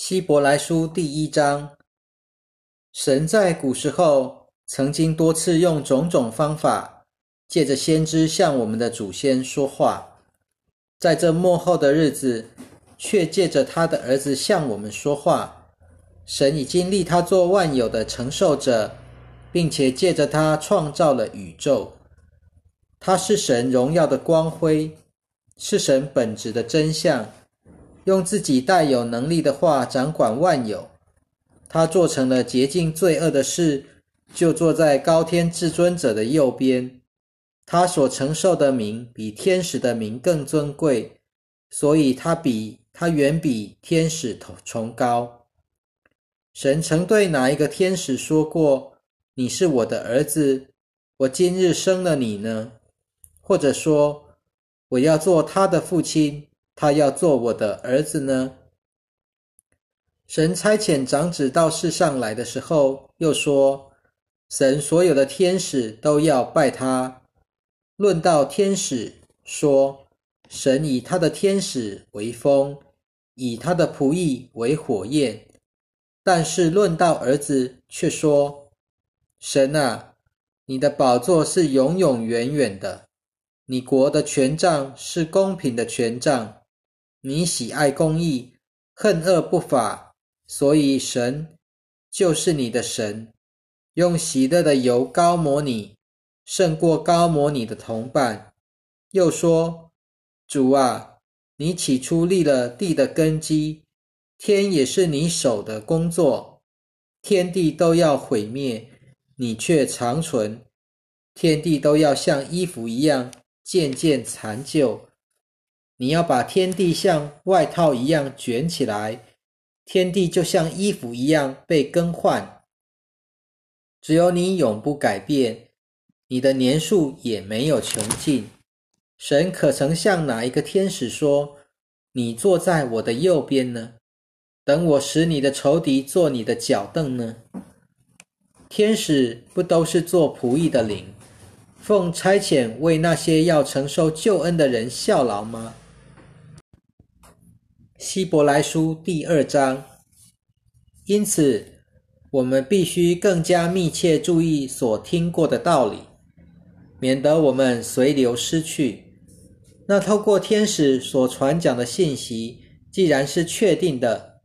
希伯来书第一章，神在古时候曾经多次用种种方法，借着先知向我们的祖先说话，在这末后的日子，却借着他的儿子向我们说话。神已经立他做万有的承受者，并且借着他创造了宇宙。他是神荣耀的光辉，是神本质的真相。用自己带有能力的话掌管万有，他做成了洁净罪恶的事，就坐在高天至尊者的右边。他所承受的名比天使的名更尊贵，所以他比他远比天使崇高。神曾对哪一个天使说过：“你是我的儿子，我今日生了你呢？”或者说：“我要做他的父亲。”他要做我的儿子呢？神差遣长子到世上来的时候，又说：“神所有的天使都要拜他。”论到天使，说：“神以他的天使为风，以他的仆役为火焰。”但是论到儿子，却说：“神啊，你的宝座是永永远远的，你国的权杖是公平的权杖。”你喜爱公义，恨恶不法，所以神就是你的神，用喜乐的油膏摩你，胜过高摩你的同伴。又说：主啊，你起初立了地的根基，天也是你手的工作，天地都要毁灭，你却长存；天地都要像衣服一样渐渐残旧。你要把天地像外套一样卷起来，天地就像衣服一样被更换。只有你永不改变，你的年数也没有穷尽。神可曾向哪一个天使说：“你坐在我的右边呢？等我使你的仇敌做你的脚凳呢？”天使不都是做仆役的灵，奉差遣为那些要承受救恩的人效劳吗？希伯来书第二章，因此我们必须更加密切注意所听过的道理，免得我们随流失去。那透过天使所传讲的信息，既然是确定的，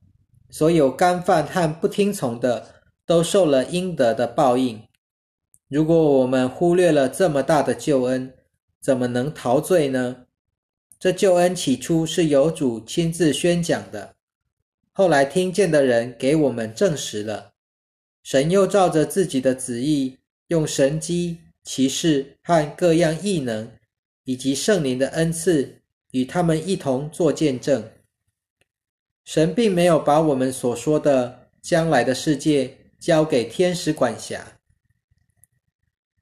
所有干犯和不听从的，都受了应得的报应。如果我们忽略了这么大的救恩，怎么能陶醉呢？这救恩起初是由主亲自宣讲的，后来听见的人给我们证实了。神又照着自己的旨意，用神机、骑士和各样异能，以及圣灵的恩赐，与他们一同作见证。神并没有把我们所说的将来的世界交给天使管辖，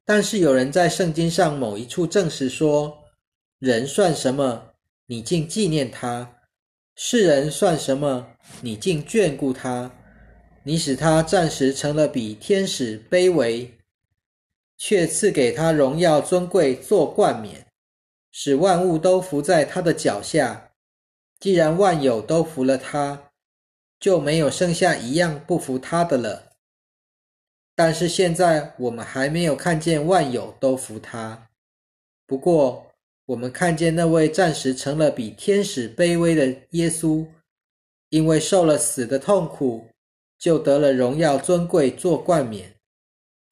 但是有人在圣经上某一处证实说：人算什么？你竟纪念他，世人算什么？你竟眷顾他，你使他暂时成了比天使卑微，却赐给他荣耀尊贵做冠冕，使万物都伏在他的脚下。既然万有都服了他，就没有剩下一样不服他的了。但是现在我们还没有看见万有都服他，不过。我们看见那位暂时成了比天使卑微的耶稣，因为受了死的痛苦，就得了荣耀尊贵做冠冕，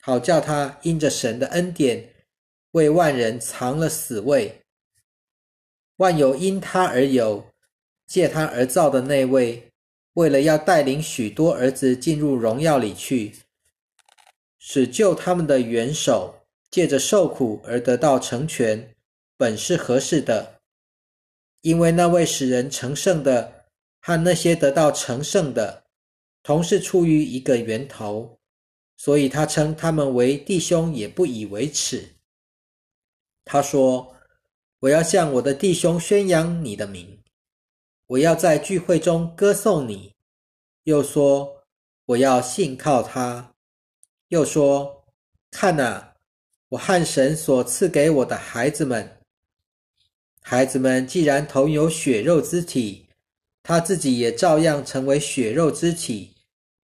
好叫他因着神的恩典，为万人藏了死位。万有因他而有，借他而造的那位，为了要带领许多儿子进入荣耀里去，使救他们的元首借着受苦而得到成全。本是合适的，因为那位使人成圣的和那些得到成圣的，同是出于一个源头，所以他称他们为弟兄，也不以为耻。他说：“我要向我的弟兄宣扬你的名，我要在聚会中歌颂你。”又说：“我要信靠他。”又说：“看哪，我和神所赐给我的孩子们。”孩子们既然同有血肉之体，他自己也照样成为血肉之体，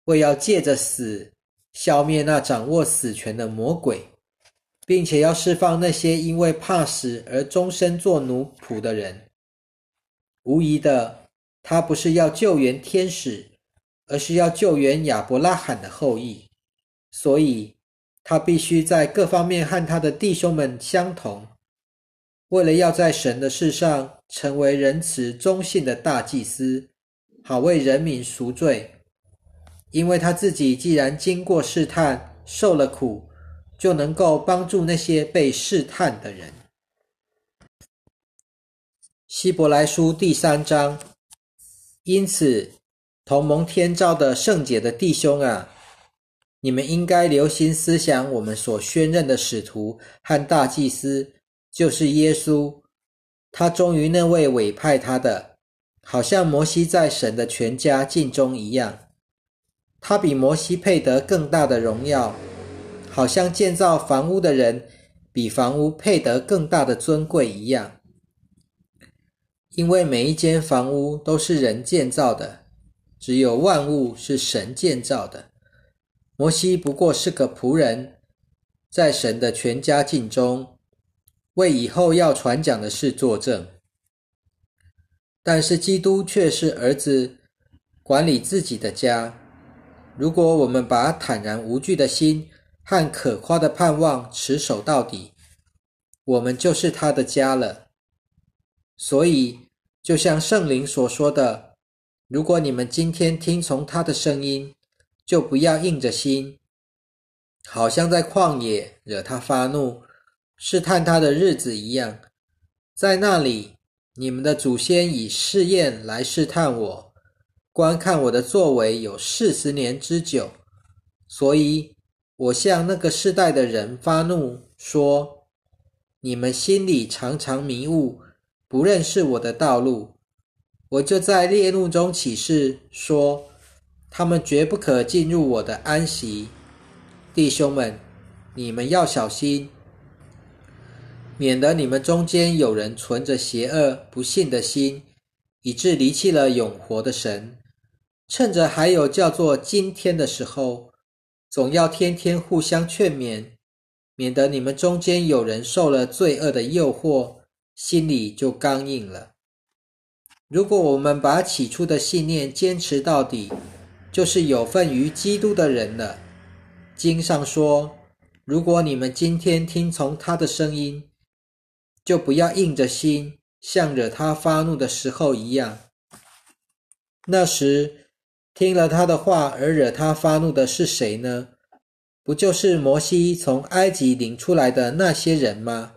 为要借着死消灭那掌握死权的魔鬼，并且要释放那些因为怕死而终身做奴仆的人。无疑的，他不是要救援天使，而是要救援亚伯拉罕的后裔，所以他必须在各方面和他的弟兄们相同。为了要在神的事上成为仁慈忠信的大祭司，好为人民赎罪，因为他自己既然经过试探，受了苦，就能够帮助那些被试探的人。希伯来书第三章，因此同蒙天召的圣洁的弟兄啊，你们应该留心思想我们所宣认的使徒和大祭司。就是耶稣，他忠于那位委派他的，好像摩西在神的全家尽忠一样。他比摩西配得更大的荣耀，好像建造房屋的人比房屋配得更大的尊贵一样。因为每一间房屋都是人建造的，只有万物是神建造的。摩西不过是个仆人，在神的全家尽忠。为以后要传讲的事作证，但是基督却是儿子管理自己的家。如果我们把坦然无惧的心和可夸的盼望持守到底，我们就是他的家了。所以，就像圣灵所说的，如果你们今天听从他的声音，就不要硬着心，好像在旷野惹他发怒。试探他的日子一样，在那里，你们的祖先以试验来试探我，观看我的作为有四十年之久，所以我向那个世代的人发怒，说：你们心里常常迷雾，不认识我的道路。我就在烈怒中起誓说：他们绝不可进入我的安息。弟兄们，你们要小心。免得你们中间有人存着邪恶不信的心，以致离弃了永活的神。趁着还有叫做今天的时候，总要天天互相劝勉，免得你们中间有人受了罪恶的诱惑，心里就刚硬了。如果我们把起初的信念坚持到底，就是有份于基督的人了。经上说：如果你们今天听从他的声音，就不要硬着心，像惹他发怒的时候一样。那时听了他的话而惹他发怒的是谁呢？不就是摩西从埃及领出来的那些人吗？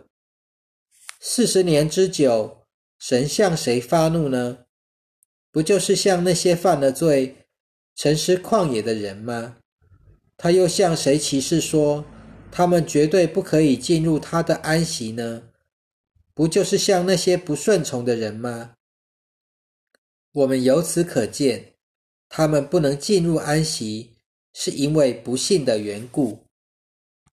四十年之久，神向谁发怒呢？不就是向那些犯了罪、沉尸旷野的人吗？他又向谁起誓说，他们绝对不可以进入他的安息呢？不就是像那些不顺从的人吗？我们由此可见，他们不能进入安息，是因为不信的缘故。